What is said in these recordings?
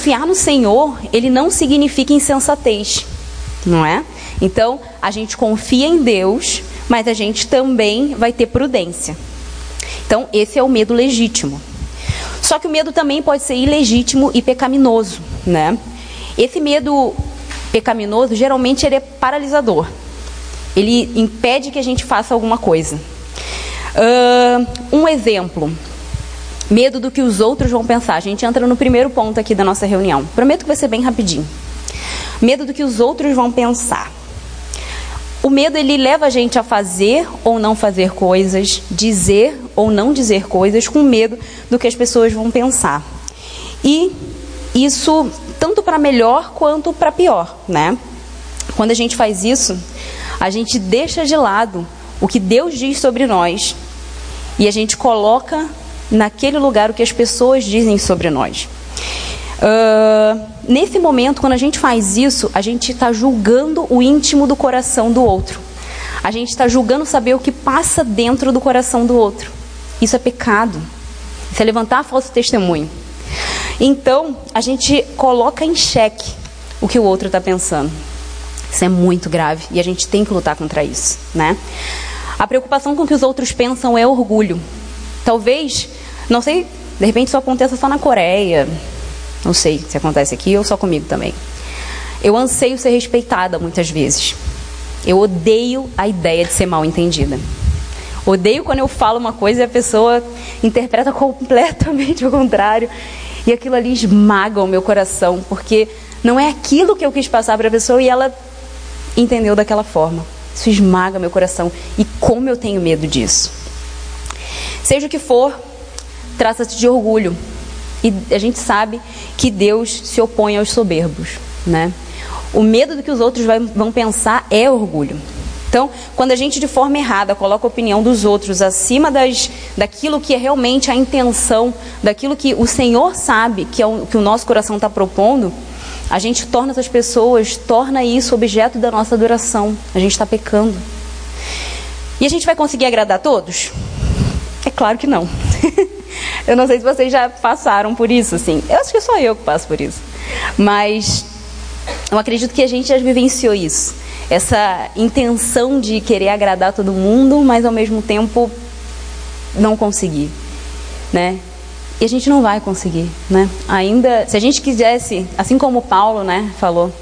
confiar no Senhor, ele não significa insensatez, não é? Então, a gente confia em Deus, mas a gente também vai ter prudência. Então, esse é o medo legítimo. Só que o medo também pode ser ilegítimo e pecaminoso, né? Esse medo pecaminoso, geralmente ele é paralisador. Ele impede que a gente faça alguma coisa. Uh, um exemplo. Medo do que os outros vão pensar. A gente entra no primeiro ponto aqui da nossa reunião. Prometo que vai ser bem rapidinho. Medo do que os outros vão pensar. O medo ele leva a gente a fazer ou não fazer coisas, dizer ou não dizer coisas com medo do que as pessoas vão pensar. E isso tanto para melhor quanto para pior, né? Quando a gente faz isso, a gente deixa de lado o que Deus diz sobre nós e a gente coloca naquele lugar o que as pessoas dizem sobre nós. Uh, nesse momento, quando a gente faz isso, a gente está julgando o íntimo do coração do outro. A gente está julgando saber o que passa dentro do coração do outro. Isso é pecado. Isso é levantar falso testemunho. Então, a gente coloca em xeque o que o outro está pensando. Isso é muito grave e a gente tem que lutar contra isso, né? A preocupação com o que os outros pensam é orgulho. Talvez, não sei, de repente isso aconteça só na Coreia, não sei se acontece aqui ou só comigo também. Eu anseio ser respeitada muitas vezes. Eu odeio a ideia de ser mal entendida. Odeio quando eu falo uma coisa e a pessoa interpreta completamente o contrário. E aquilo ali esmaga o meu coração, porque não é aquilo que eu quis passar para a pessoa e ela entendeu daquela forma. Isso esmaga meu coração. E como eu tenho medo disso. Seja o que for, trata-se de orgulho. E a gente sabe que Deus se opõe aos soberbos, né? O medo do que os outros vão pensar é orgulho. Então, quando a gente de forma errada coloca a opinião dos outros acima das, daquilo que é realmente a intenção, daquilo que o Senhor sabe que, é o, que o nosso coração está propondo, a gente torna essas pessoas, torna isso objeto da nossa adoração. A gente está pecando. E a gente vai conseguir agradar todos? É claro que não. Eu não sei se vocês já passaram por isso, assim. Eu acho que sou eu que passo por isso. Mas eu acredito que a gente já vivenciou isso. Essa intenção de querer agradar todo mundo, mas ao mesmo tempo não conseguir, né? E a gente não vai conseguir, né? Ainda, se a gente quisesse, assim como Paulo, né, falou,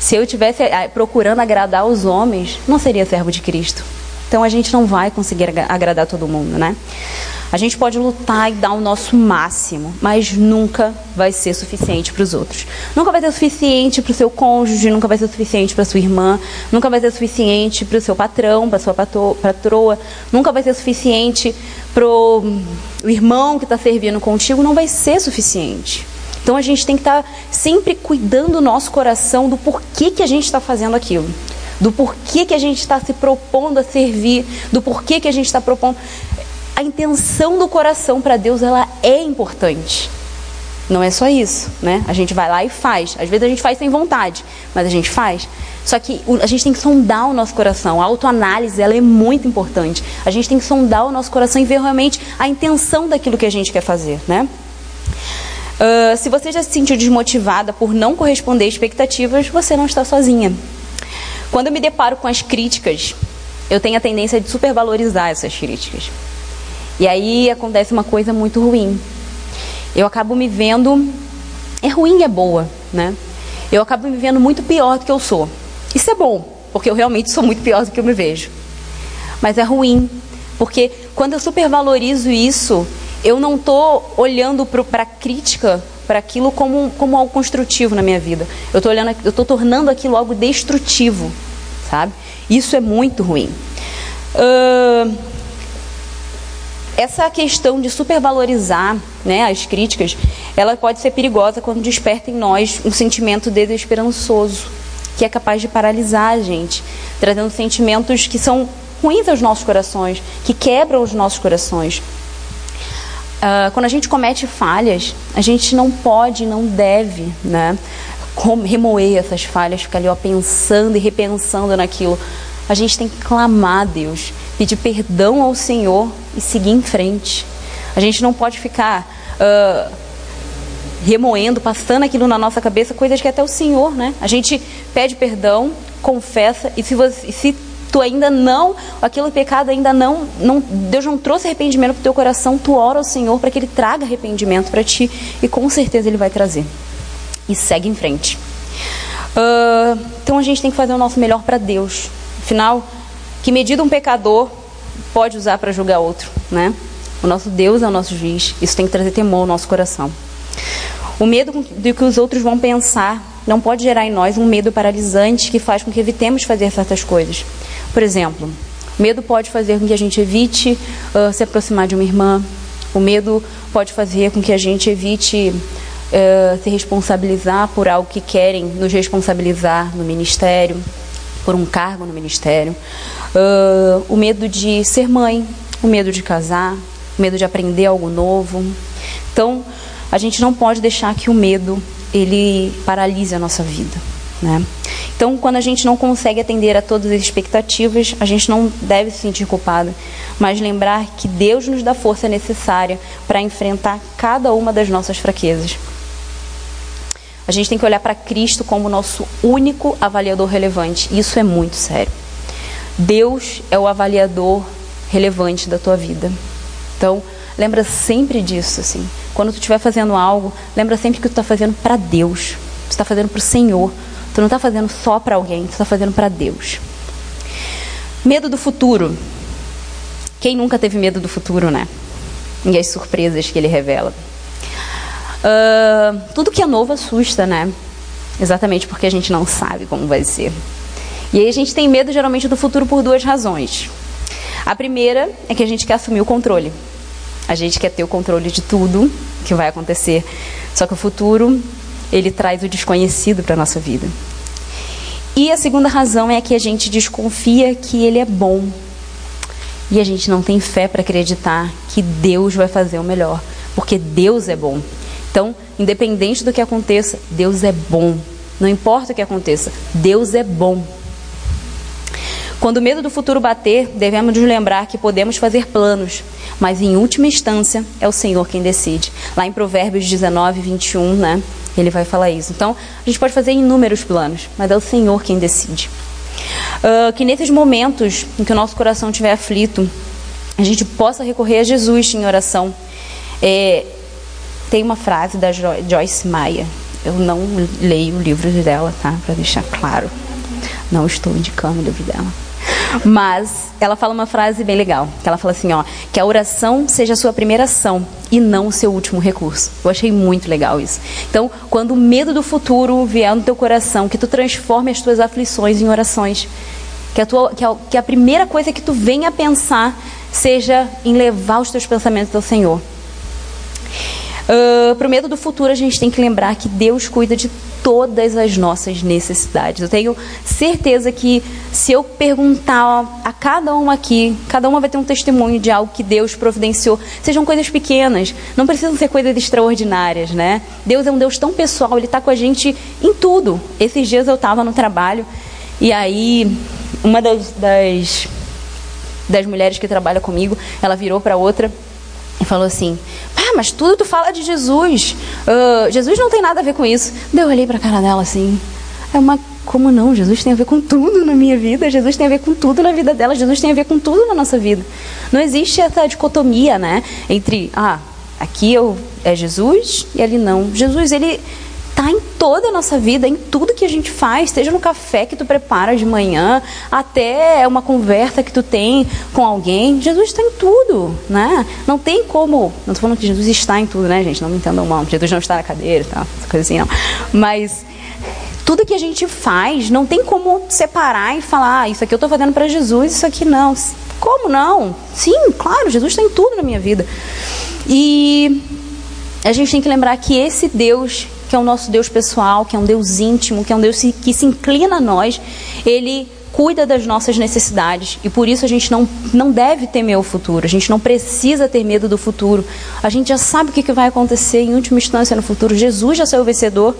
se eu tivesse eh, procurando agradar os homens, não seria servo de Cristo. Então a gente não vai conseguir agradar todo mundo, né? A gente pode lutar e dar o nosso máximo, mas nunca vai ser suficiente para os outros. Nunca vai ser suficiente para o seu cônjuge, nunca vai ser suficiente para sua irmã, nunca vai ser suficiente para o seu patrão, para sua patroa, nunca vai ser suficiente para o irmão que está servindo contigo, não vai ser suficiente. Então a gente tem que estar tá sempre cuidando do nosso coração do porquê que a gente está fazendo aquilo do porquê que a gente está se propondo a servir, do porquê que a gente está propondo a intenção do coração para Deus ela é importante. Não é só isso, né? A gente vai lá e faz. Às vezes a gente faz sem vontade, mas a gente faz. Só que a gente tem que sondar o nosso coração. A autoanálise ela é muito importante. A gente tem que sondar o nosso coração e ver realmente a intenção daquilo que a gente quer fazer, né? Uh, se você já se sentiu desmotivada por não corresponder a expectativas, você não está sozinha. Quando eu me deparo com as críticas, eu tenho a tendência de supervalorizar essas críticas. E aí acontece uma coisa muito ruim. Eu acabo me vendo. É ruim e é boa, né? Eu acabo me vendo muito pior do que eu sou. Isso é bom, porque eu realmente sou muito pior do que eu me vejo. Mas é ruim, porque quando eu supervalorizo isso, eu não estou olhando para a crítica, para aquilo como, como algo construtivo na minha vida. Eu estou olhando, eu tornando aquilo algo destrutivo, sabe? Isso é muito ruim. Uh, essa questão de supervalorizar né, as críticas, ela pode ser perigosa quando desperta em nós um sentimento desesperançoso, que é capaz de paralisar a gente, trazendo sentimentos que são ruins aos nossos corações, que quebram os nossos corações. Uh, quando a gente comete falhas, a gente não pode, não deve, né, remoer essas falhas, ficar ali ó, pensando e repensando naquilo. A gente tem que clamar a Deus, pedir perdão ao Senhor, e seguir em frente. A gente não pode ficar uh, remoendo, passando aquilo na nossa cabeça, coisas que até o Senhor, né? A gente pede perdão, confessa, e se, você, se tu ainda não, aquele pecado ainda não, não, Deus não trouxe arrependimento para o teu coração, tu ora ao Senhor para que Ele traga arrependimento para ti, e com certeza Ele vai trazer. E segue em frente. Uh, então a gente tem que fazer o nosso melhor para Deus. Afinal, que medida um pecador pode usar para julgar outro, né? O nosso Deus é o nosso juiz. Isso tem que trazer temor ao nosso coração. O medo do que os outros vão pensar não pode gerar em nós um medo paralisante que faz com que evitemos fazer certas coisas. Por exemplo, o medo pode fazer com que a gente evite uh, se aproximar de uma irmã. O medo pode fazer com que a gente evite uh, se responsabilizar por algo que querem nos responsabilizar no ministério, por um cargo no ministério. Uh, o medo de ser mãe, o medo de casar, medo de aprender algo novo. Então, a gente não pode deixar que o medo ele paralise a nossa vida, né? Então, quando a gente não consegue atender a todas as expectativas, a gente não deve se sentir culpado, mas lembrar que Deus nos dá força necessária para enfrentar cada uma das nossas fraquezas. A gente tem que olhar para Cristo como nosso único avaliador relevante. Isso é muito sério. Deus é o avaliador relevante da tua vida. Então, lembra sempre disso, assim. Quando tu estiver fazendo algo, lembra sempre que tu está fazendo para Deus. Tu está fazendo para o Senhor. Tu não está fazendo só para alguém, tu está fazendo para Deus. Medo do futuro. Quem nunca teve medo do futuro, né? E as surpresas que ele revela. Uh, tudo que é novo assusta, né? Exatamente porque a gente não sabe como vai ser. E aí a gente tem medo geralmente do futuro por duas razões. A primeira é que a gente quer assumir o controle. A gente quer ter o controle de tudo que vai acontecer. Só que o futuro, ele traz o desconhecido para a nossa vida. E a segunda razão é que a gente desconfia que ele é bom. E a gente não tem fé para acreditar que Deus vai fazer o melhor. Porque Deus é bom. Então, independente do que aconteça, Deus é bom. Não importa o que aconteça, Deus é bom. Quando o medo do futuro bater, devemos nos lembrar que podemos fazer planos, mas em última instância é o Senhor quem decide. Lá em Provérbios 19, 21, né? Ele vai falar isso. Então, a gente pode fazer inúmeros planos, mas é o Senhor quem decide. Uh, que nesses momentos em que o nosso coração estiver aflito, a gente possa recorrer a Jesus em oração. É, tem uma frase da Joyce Meyer. Eu não leio o livro dela, tá? Para deixar claro. Não estou indicando o livro dela. Mas ela fala uma frase bem legal, que ela fala assim, ó, que a oração seja a sua primeira ação e não o seu último recurso. Eu achei muito legal isso. Então, quando o medo do futuro vier no teu coração, que tu transforme as tuas aflições em orações. Que a, tua, que a, que a primeira coisa que tu venha a pensar seja em levar os teus pensamentos ao Senhor. Uh, Para o medo do futuro, a gente tem que lembrar que Deus cuida de todas as nossas necessidades. Eu tenho certeza que se eu perguntar a cada um aqui, cada uma vai ter um testemunho de algo que Deus providenciou. Sejam coisas pequenas, não precisam ser coisas extraordinárias, né? Deus é um Deus tão pessoal, Ele está com a gente em tudo. Esses dias eu estava no trabalho e aí uma das, das, das mulheres que trabalha comigo, ela virou para outra e falou assim: ah, mas tudo tu fala de Jesus. Uh, Jesus não tem nada a ver com isso. Daí eu olhei para a cara dela assim. É uma. Como não? Jesus tem a ver com tudo na minha vida. Jesus tem a ver com tudo na vida dela. Jesus tem a ver com tudo na nossa vida. Não existe essa dicotomia, né? Entre, ah, aqui eu, é Jesus e ali não. Jesus, ele está em toda a nossa vida, em tudo que a gente faz, seja no café que tu prepara de manhã, até uma conversa que tu tem com alguém. Jesus está em tudo, né? Não tem como. Não estou falando que Jesus está em tudo, né, gente? Não me entendam mal. Jesus não está na cadeira, tá? Essa coisa assim, não. Mas tudo que a gente faz, não tem como separar e falar, ah, isso aqui eu estou fazendo para Jesus, isso aqui não. Como não? Sim, claro, Jesus está em tudo na minha vida. E a gente tem que lembrar que esse Deus que é o nosso Deus pessoal, que é um Deus íntimo, que é um Deus que se inclina a nós, ele cuida das nossas necessidades e por isso a gente não, não deve temer o futuro, a gente não precisa ter medo do futuro, a gente já sabe o que, vai acontecer em última instância no futuro. Jesus já saiu vencedor,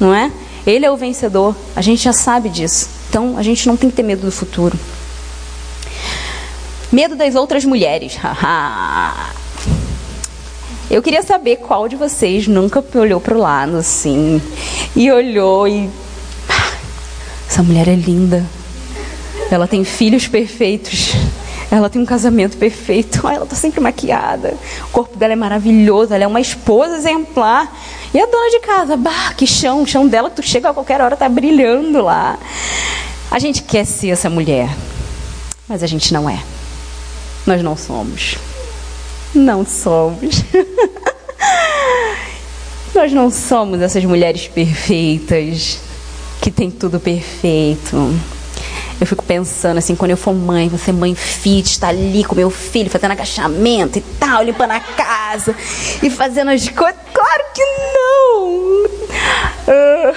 não é? Ele é o vencedor, a gente já sabe disso, então a gente não tem que ter medo do futuro. Medo das outras mulheres. Eu queria saber qual de vocês nunca olhou para o lado assim e olhou e. Essa mulher é linda. Ela tem filhos perfeitos. Ela tem um casamento perfeito. Ela está sempre maquiada. O corpo dela é maravilhoso. Ela é uma esposa exemplar. E a dona de casa, bah, que chão, o chão dela que tu chega a qualquer hora tá brilhando lá. A gente quer ser essa mulher, mas a gente não é. Nós não somos. Não somos. Nós não somos essas mulheres perfeitas que tem tudo perfeito. Eu fico pensando assim, quando eu for mãe, ser mãe fit, estar tá ali com meu filho, fazendo agachamento e tal, limpando a casa e fazendo as coisas. Claro que não! Uh,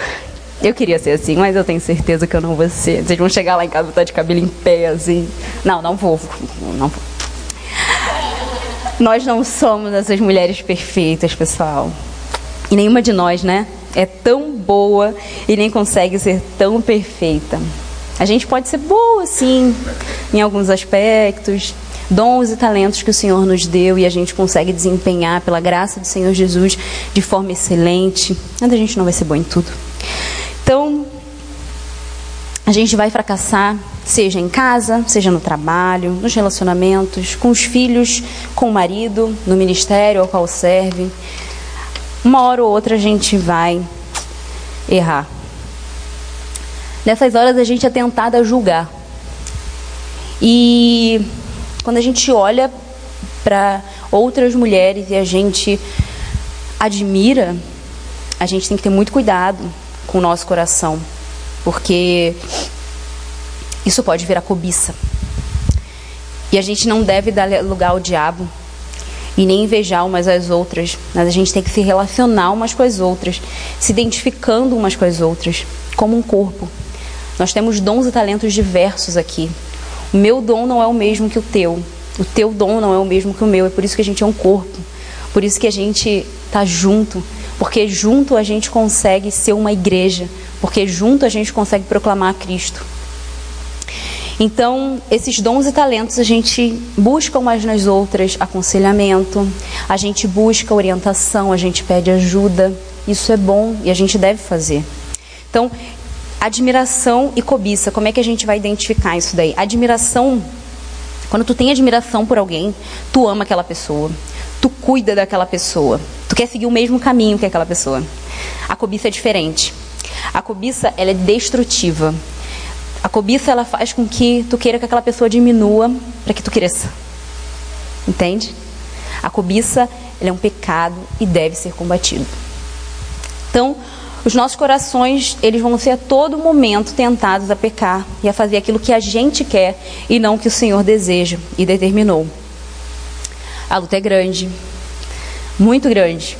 eu queria ser assim, mas eu tenho certeza que eu não vou ser. Vocês vão chegar lá em casa e tá de cabelo em pé, assim. Não, não vou. Não vou. Nós não somos essas mulheres perfeitas, pessoal. E nenhuma de nós, né? É tão boa e nem consegue ser tão perfeita. A gente pode ser boa, sim, em alguns aspectos, dons e talentos que o Senhor nos deu e a gente consegue desempenhar pela graça do Senhor Jesus de forma excelente, mas a gente não vai ser bom em tudo. Então, a gente vai fracassar, seja em casa, seja no trabalho, nos relacionamentos, com os filhos, com o marido, no ministério ao qual serve. Uma hora ou outra a gente vai errar. Nessas horas a gente é tentado a julgar. E quando a gente olha para outras mulheres e a gente admira, a gente tem que ter muito cuidado com o nosso coração, porque isso pode virar cobiça. E a gente não deve dar lugar ao diabo e nem invejar umas às outras, mas a gente tem que se relacionar umas com as outras, se identificando umas com as outras, como um corpo. Nós temos dons e talentos diversos aqui. O meu dom não é o mesmo que o teu. O teu dom não é o mesmo que o meu. É por isso que a gente é um corpo. Por isso que a gente está junto. Porque junto a gente consegue ser uma igreja. Porque junto a gente consegue proclamar Cristo. Então, esses dons e talentos a gente busca umas nas outras aconselhamento, a gente busca orientação, a gente pede ajuda. Isso é bom e a gente deve fazer. Então, admiração e cobiça, como é que a gente vai identificar isso daí? Admiração, quando tu tem admiração por alguém, tu ama aquela pessoa, tu cuida daquela pessoa, tu quer seguir o mesmo caminho que aquela pessoa. A cobiça é diferente. A cobiça, ela é destrutiva. A cobiça ela faz com que tu queira que aquela pessoa diminua para que tu cresça. Entende? A cobiça é um pecado e deve ser combatido. Então, os nossos corações, eles vão ser a todo momento tentados a pecar e a fazer aquilo que a gente quer e não que o Senhor deseja e determinou. A luta é grande, muito grande.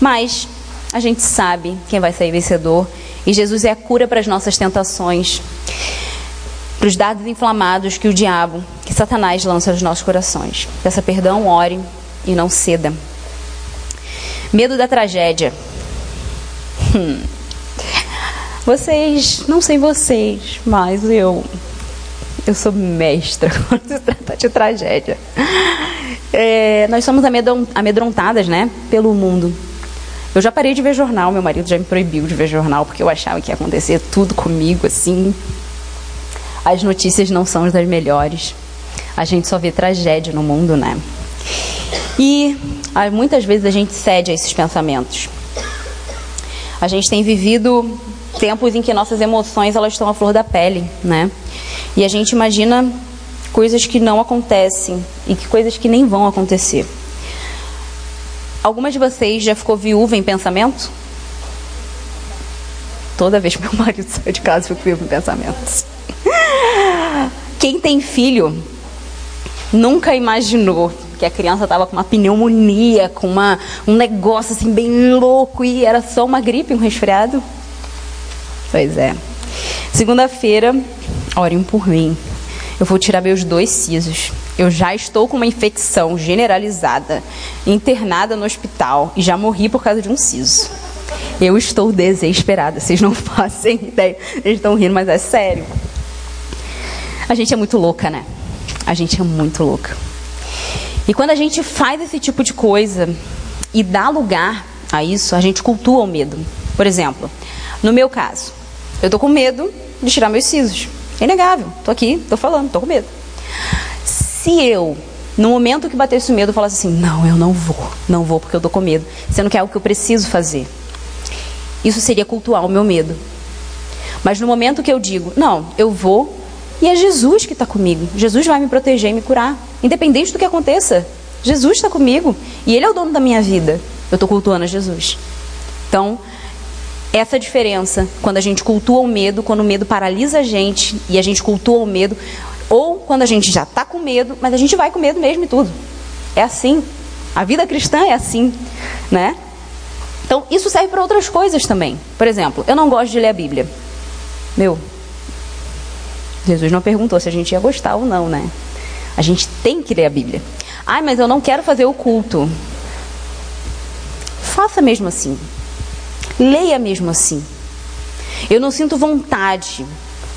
Mas a gente sabe quem vai sair vencedor e Jesus é a cura para as nossas tentações, para os dados inflamados que o diabo, que Satanás lança nos nossos corações. Peça perdão, ore e não ceda. Medo da tragédia. Hum. Vocês, não sei vocês, mas eu eu sou mestra quando se trata de tragédia. É, nós somos amedrontadas, né, pelo mundo. Eu já parei de ver jornal, meu marido já me proibiu de ver jornal porque eu achava que ia acontecer tudo comigo assim. As notícias não são das melhores. A gente só vê tragédia no mundo, né? E muitas vezes a gente cede a esses pensamentos. A gente tem vivido tempos em que nossas emoções elas estão à flor da pele, né? E a gente imagina coisas que não acontecem e que coisas que nem vão acontecer. Algumas de vocês já ficou viúva em pensamento? Toda vez que meu marido sai de casa, eu fico viúva em pensamentos. Quem tem filho nunca imaginou que a criança estava com uma pneumonia, com uma, um negócio assim bem louco e era só uma gripe, um resfriado? Pois é. Segunda-feira, orem por mim. Eu vou tirar meus dois sisos. Eu já estou com uma infecção generalizada, internada no hospital e já morri por causa de um siso. Eu estou desesperada, vocês não fazem ideia. Eles estão rindo, mas é sério. A gente é muito louca, né? A gente é muito louca. E quando a gente faz esse tipo de coisa, e dá lugar a isso, a gente cultua o medo. Por exemplo, no meu caso, eu tô com medo de tirar meus sisos. É inegável. Tô aqui, tô falando, tô com medo. Se eu, no momento que batesse o medo, falasse assim: "Não, eu não vou. Não vou porque eu tô com medo", sendo que é algo que eu preciso fazer. Isso seria cultuar o meu medo. Mas no momento que eu digo: "Não, eu vou", e é Jesus que está comigo. Jesus vai me proteger e me curar, independente do que aconteça. Jesus está comigo e Ele é o dono da minha vida. Eu estou cultuando a Jesus. Então, essa diferença, quando a gente cultua o medo, quando o medo paralisa a gente e a gente cultua o medo, ou quando a gente já está com medo, mas a gente vai com medo mesmo e tudo. É assim. A vida cristã é assim, né? Então, isso serve para outras coisas também. Por exemplo, eu não gosto de ler a Bíblia. Meu, Jesus não perguntou se a gente ia gostar ou não, né? A gente tem que ler a Bíblia. Ai, mas eu não quero fazer o culto. Faça mesmo assim. Leia mesmo assim. Eu não sinto vontade.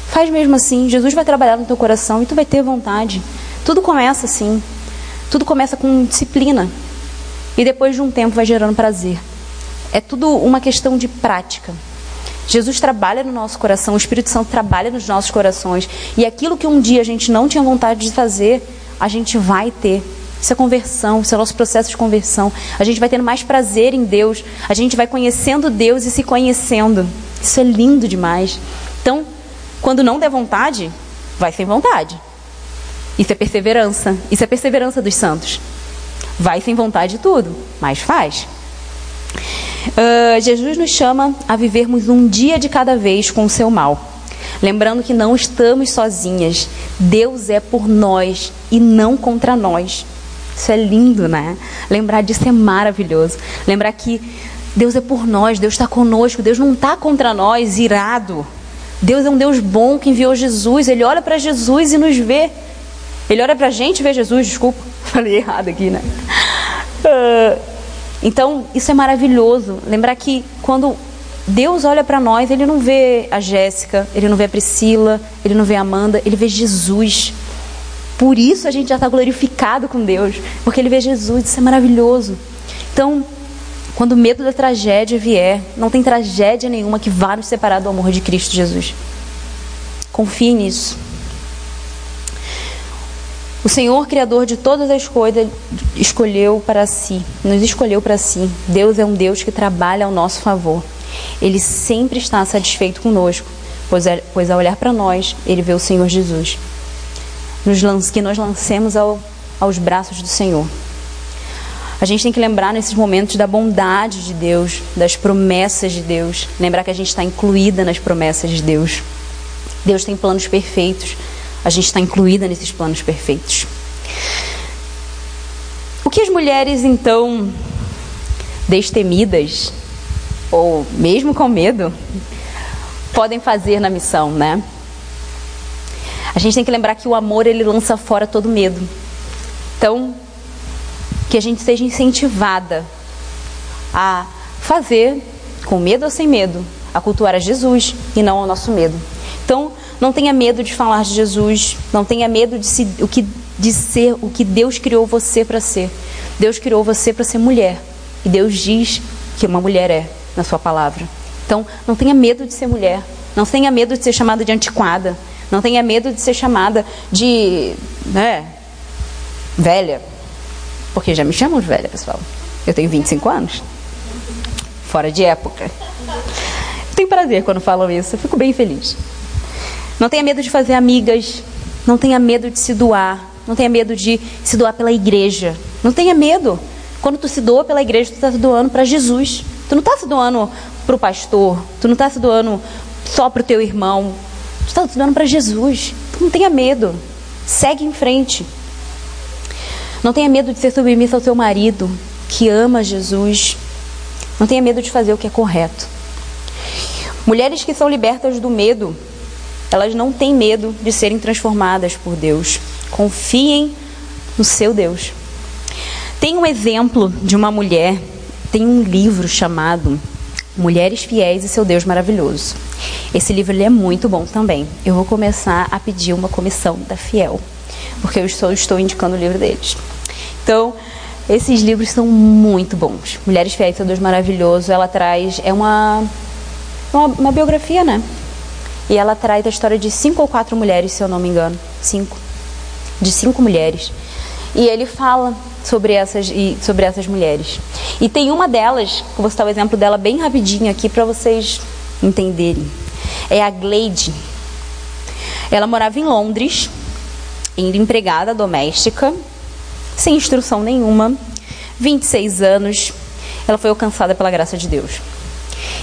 Faz mesmo assim. Jesus vai trabalhar no teu coração e tu vai ter vontade. Tudo começa assim. Tudo começa com disciplina. E depois de um tempo vai gerando prazer. É tudo uma questão de prática. Jesus trabalha no nosso coração, o Espírito Santo trabalha nos nossos corações. E aquilo que um dia a gente não tinha vontade de fazer, a gente vai ter. Isso é conversão, isso é nosso processo de conversão. A gente vai tendo mais prazer em Deus, a gente vai conhecendo Deus e se conhecendo. Isso é lindo demais. Então, quando não der vontade, vai sem vontade. Isso é perseverança. Isso é perseverança dos santos. Vai sem vontade de tudo, mas faz. Uh, Jesus nos chama a vivermos um dia de cada vez com o seu mal. Lembrando que não estamos sozinhas. Deus é por nós e não contra nós. Isso é lindo, né? Lembrar disso é maravilhoso. Lembrar que Deus é por nós, Deus está conosco, Deus não está contra nós, irado. Deus é um Deus bom que enviou Jesus. Ele olha para Jesus e nos vê. Ele olha para a gente e vê Jesus. Desculpa, falei errado aqui, né? Uh, então, isso é maravilhoso. Lembrar que quando Deus olha para nós, Ele não vê a Jéssica, Ele não vê a Priscila, Ele não vê a Amanda, Ele vê Jesus. Por isso a gente já está glorificado com Deus, porque Ele vê Jesus, isso é maravilhoso. Então, quando o medo da tragédia vier, não tem tragédia nenhuma que vá nos separar do amor de Cristo Jesus. Confie nisso. O Senhor, Criador de todas as coisas, escolheu para si, nos escolheu para si. Deus é um Deus que trabalha ao nosso favor. Ele sempre está satisfeito conosco, pois, é, pois ao olhar para nós, ele vê o Senhor Jesus. Nos, que nós lancemos ao, aos braços do Senhor. A gente tem que lembrar nesses momentos da bondade de Deus, das promessas de Deus. Lembrar que a gente está incluída nas promessas de Deus. Deus tem planos perfeitos a gente está incluída nesses planos perfeitos. O que as mulheres, então, destemidas, ou mesmo com medo, podem fazer na missão, né? A gente tem que lembrar que o amor ele lança fora todo medo. Então, que a gente seja incentivada a fazer, com medo ou sem medo, a cultuar a Jesus e não ao nosso medo. Então, não tenha medo de falar de Jesus. Não tenha medo de, se, o que, de ser o que Deus criou você para ser. Deus criou você para ser mulher. E Deus diz que uma mulher é na sua palavra. Então, não tenha medo de ser mulher. Não tenha medo de ser chamada de antiquada. Não tenha medo de ser chamada de. Né, velha. Porque já me chamam de velha, pessoal. Eu tenho 25 anos. Fora de época. Eu tenho prazer quando falam isso. Eu fico bem feliz. Não tenha medo de fazer amigas. Não tenha medo de se doar. Não tenha medo de se doar pela igreja. Não tenha medo. Quando tu se doa pela igreja, tu está se doando para Jesus. Tu não está se doando para o pastor. Tu não está se doando só para o teu irmão. Tu está se doando para Jesus. Não tenha medo. Segue em frente. Não tenha medo de ser submissa ao seu marido, que ama Jesus. Não tenha medo de fazer o que é correto. Mulheres que são libertas do medo elas não têm medo de serem transformadas por Deus. Confiem no seu Deus. Tem um exemplo de uma mulher, tem um livro chamado Mulheres Fiéis e Seu Deus Maravilhoso. Esse livro é muito bom também. Eu vou começar a pedir uma comissão da Fiel, porque eu estou, estou indicando o livro deles. Então, esses livros são muito bons. Mulheres Fiéis é Deus Maravilhoso, ela traz. É uma, uma, uma, biografia, né? E ela traz a história de cinco ou quatro mulheres, se eu não me engano. Cinco. De cinco mulheres. E ele fala sobre essas, sobre essas mulheres. E tem uma delas, vou citar o exemplo dela bem rapidinho aqui para vocês entenderem. É a Glade. Ela morava em Londres, indo empregada doméstica, sem instrução nenhuma, 26 anos. Ela foi alcançada pela graça de Deus.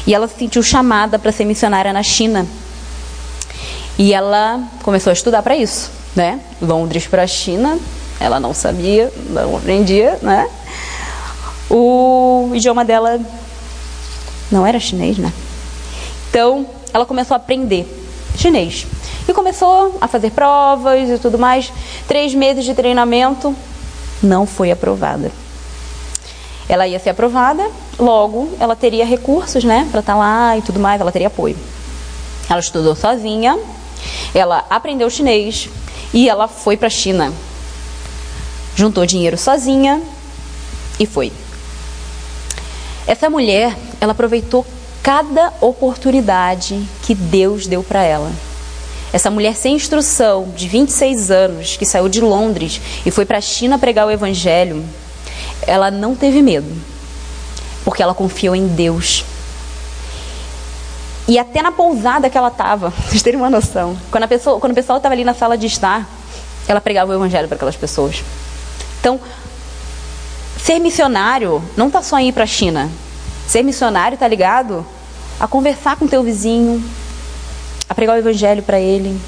E ela se sentiu chamada para ser missionária na China. E ela começou a estudar para isso, né? Londres para a China, ela não sabia, não aprendia, né? O idioma dela não era chinês, né? Então, ela começou a aprender chinês. E começou a fazer provas e tudo mais. Três meses de treinamento, não foi aprovada. Ela ia ser aprovada, logo ela teria recursos, né, para estar tá lá e tudo mais, ela teria apoio. Ela estudou sozinha, ela aprendeu chinês e ela foi para China. Juntou dinheiro sozinha e foi. Essa mulher, ela aproveitou cada oportunidade que Deus deu para ela. Essa mulher sem instrução, de 26 anos, que saiu de Londres e foi para a China pregar o evangelho, ela não teve medo, porque ela confiou em Deus. E até na pousada que ela estava, vocês terem uma noção, quando, a pessoa, quando o pessoal estava ali na sala de estar, ela pregava o evangelho para aquelas pessoas. Então, ser missionário não está só ir para a China. Ser missionário está ligado a conversar com teu vizinho, a pregar o evangelho para ele.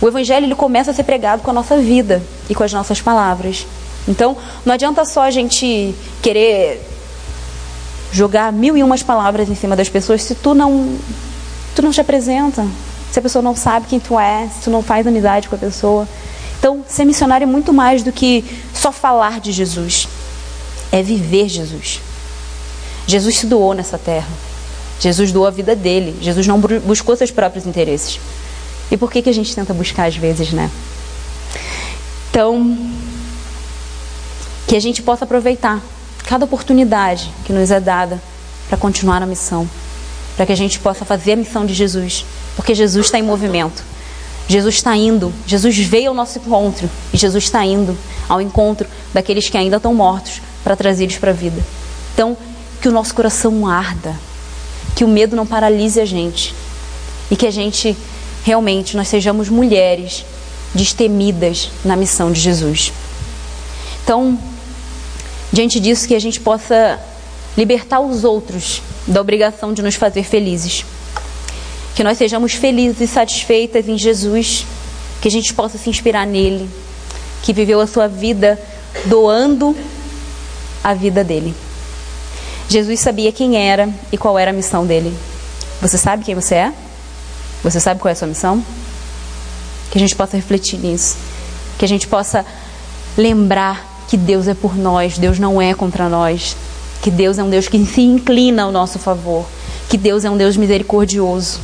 O evangelho ele começa a ser pregado com a nossa vida e com as nossas palavras. Então, não adianta só a gente querer jogar mil e umas palavras em cima das pessoas se tu não tu não te apresenta, se a pessoa não sabe quem tu é, se tu não faz amizade com a pessoa. Então, ser missionário é muito mais do que só falar de Jesus. É viver Jesus. Jesus se doou nessa terra. Jesus doou a vida dele. Jesus não buscou seus próprios interesses. E por que, que a gente tenta buscar às vezes, né? Então, que a gente possa aproveitar cada oportunidade que nos é dada para continuar na missão. Para que a gente possa fazer a missão de Jesus. Porque Jesus está em movimento. Jesus está indo. Jesus veio ao nosso encontro. E Jesus está indo ao encontro daqueles que ainda estão mortos para trazê-los para a vida. Então, que o nosso coração arda que o medo não paralise a gente e que a gente realmente nós sejamos mulheres destemidas na missão de Jesus. Então, diante disso que a gente possa libertar os outros da obrigação de nos fazer felizes. Que nós sejamos felizes e satisfeitas em Jesus, que a gente possa se inspirar nele, que viveu a sua vida doando a vida dele. Jesus sabia quem era e qual era a missão dele. Você sabe quem você é? Você sabe qual é a sua missão? Que a gente possa refletir nisso. Que a gente possa lembrar que Deus é por nós, Deus não é contra nós. Que Deus é um Deus que se inclina ao nosso favor. Que Deus é um Deus misericordioso,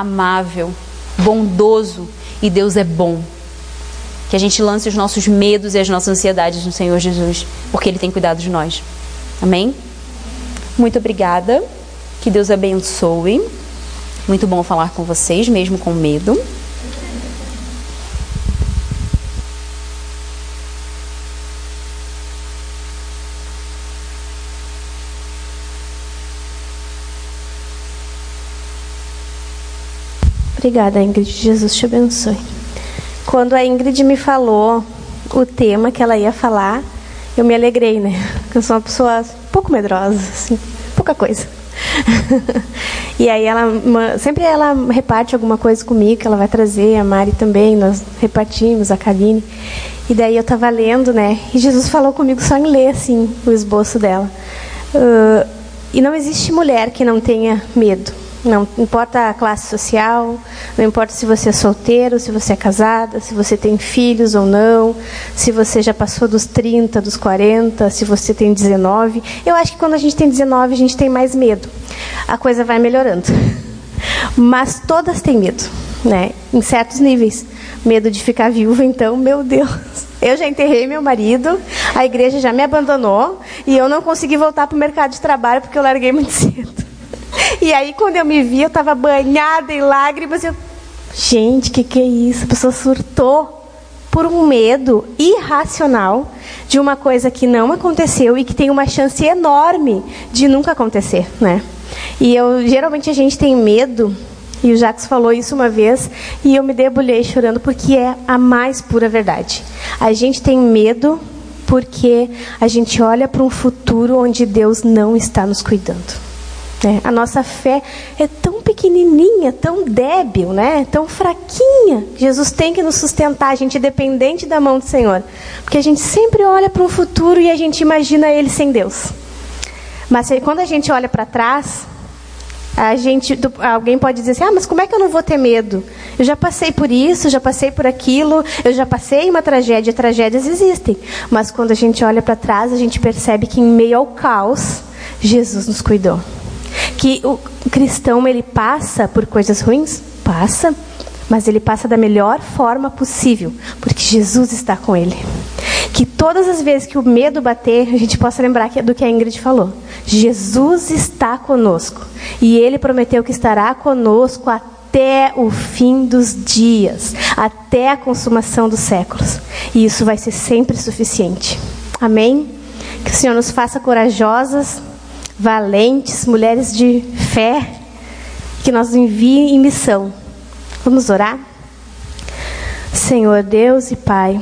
amável, bondoso e Deus é bom. Que a gente lance os nossos medos e as nossas ansiedades no Senhor Jesus, porque Ele tem cuidado de nós. Amém? Muito obrigada. Que Deus abençoe. Muito bom falar com vocês, mesmo com medo. Obrigada, Ingrid. Jesus te abençoe. Quando a Ingrid me falou o tema que ela ia falar, eu me alegrei, né? Porque eu sou uma pessoa um pouco medrosa, assim, pouca coisa. e aí ela sempre ela reparte alguma coisa comigo que ela vai trazer, a Mari também, nós repartimos, a Kaline. E daí eu estava lendo, né? E Jesus falou comigo só em ler assim o esboço dela. Uh, e não existe mulher que não tenha medo. Não importa a classe social, não importa se você é solteiro, se você é casada, se você tem filhos ou não, se você já passou dos 30, dos 40, se você tem 19. Eu acho que quando a gente tem 19, a gente tem mais medo. A coisa vai melhorando. Mas todas têm medo, né? Em certos níveis. Medo de ficar viúva, então, meu Deus, Eu já enterrei meu marido, a igreja já me abandonou e eu não consegui voltar para o mercado de trabalho porque eu larguei muito cedo. E aí, quando eu me vi, eu estava banhada em lágrimas. Eu, gente, que que é isso? A pessoa surtou por um medo irracional de uma coisa que não aconteceu e que tem uma chance enorme de nunca acontecer, né? E eu geralmente a gente tem medo e o Jacques falou isso uma vez e eu me debulhei chorando porque é a mais pura verdade. A gente tem medo porque a gente olha para um futuro onde Deus não está nos cuidando. Né? A nossa fé é tão pequenininha, tão débil, né? tão fraquinha. Jesus tem que nos sustentar, a gente é dependente da mão do Senhor. Porque a gente sempre olha para um futuro e a gente imagina ele sem Deus. Mas quando a gente olha para trás, a gente, alguém pode dizer assim: ah, mas como é que eu não vou ter medo? Eu já passei por isso, já passei por aquilo, eu já passei uma tragédia. Tragédias existem, mas quando a gente olha para trás, a gente percebe que em meio ao caos, Jesus nos cuidou. Que o cristão ele passa por coisas ruins, passa, mas ele passa da melhor forma possível, porque Jesus está com ele. Que todas as vezes que o medo bater, a gente possa lembrar do que a Ingrid falou. Jesus está conosco. E ele prometeu que estará conosco até o fim dos dias, até a consumação dos séculos. E isso vai ser sempre suficiente. Amém? Que o Senhor nos faça corajosas, valentes, mulheres de fé, que nos envie em missão. Vamos orar? Senhor Deus e Pai,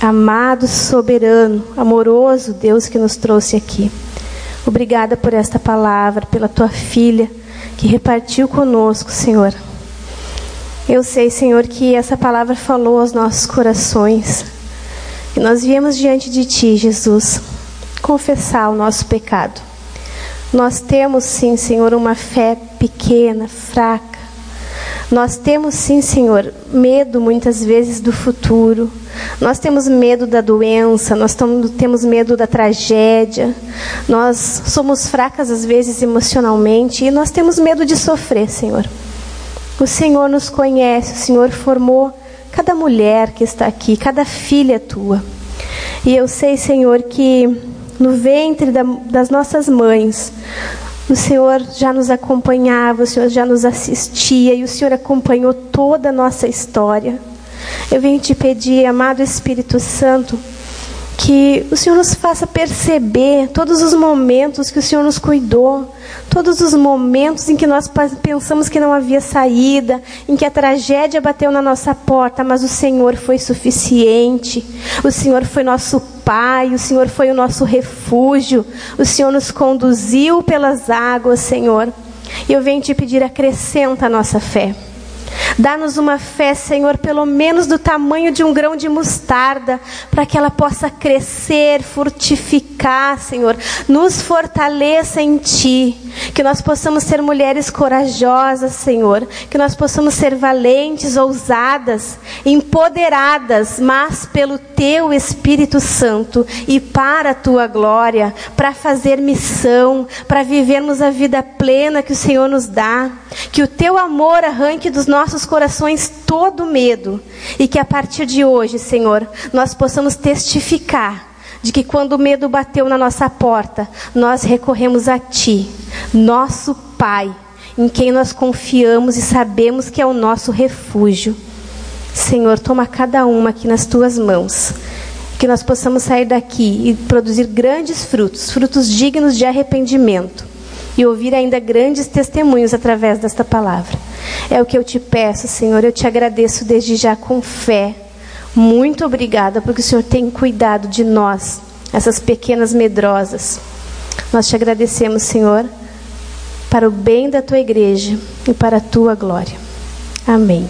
amado, soberano, amoroso Deus que nos trouxe aqui. Obrigada por esta palavra, pela tua filha que repartiu conosco, Senhor. Eu sei, Senhor, que essa palavra falou aos nossos corações. E nós viemos diante de Ti, Jesus, confessar o nosso pecado. Nós temos, sim, Senhor, uma fé pequena, fraca nós temos sim, Senhor, medo muitas vezes do futuro. Nós temos medo da doença, nós temos medo da tragédia. Nós somos fracas às vezes emocionalmente e nós temos medo de sofrer, Senhor. O Senhor nos conhece, o Senhor formou cada mulher que está aqui, cada filha tua. E eu sei, Senhor, que no ventre da, das nossas mães, o Senhor já nos acompanhava, o Senhor já nos assistia e o Senhor acompanhou toda a nossa história. Eu venho te pedir, amado Espírito Santo, que o Senhor nos faça perceber todos os momentos que o Senhor nos cuidou, todos os momentos em que nós pensamos que não havia saída, em que a tragédia bateu na nossa porta, mas o Senhor foi suficiente. O Senhor foi nosso Pai, o Senhor foi o nosso refúgio. O Senhor nos conduziu pelas águas, Senhor. E eu venho te pedir, acrescenta a nossa fé. Dá-nos uma fé, Senhor, pelo menos do tamanho de um grão de mostarda, para que ela possa crescer, frutificar, Senhor. Nos fortaleça em Ti. Que nós possamos ser mulheres corajosas, Senhor. Que nós possamos ser valentes, ousadas, empoderadas, mas pelo Teu Espírito Santo e para a Tua glória, para fazer missão, para vivermos a vida plena que o Senhor nos dá. Que o Teu amor arranque dos nossos corações todo medo e que a partir de hoje, Senhor, nós possamos testificar de que quando o medo bateu na nossa porta, nós recorremos a Ti, nosso Pai, em quem nós confiamos e sabemos que é o nosso refúgio. Senhor, toma cada uma aqui nas tuas mãos. Que nós possamos sair daqui e produzir grandes frutos, frutos dignos de arrependimento e ouvir ainda grandes testemunhos através desta palavra. É o que eu te peço, Senhor. Eu te agradeço desde já com fé. Muito obrigada, porque o Senhor tem cuidado de nós, essas pequenas medrosas. Nós te agradecemos, Senhor, para o bem da tua igreja e para a tua glória. Amém.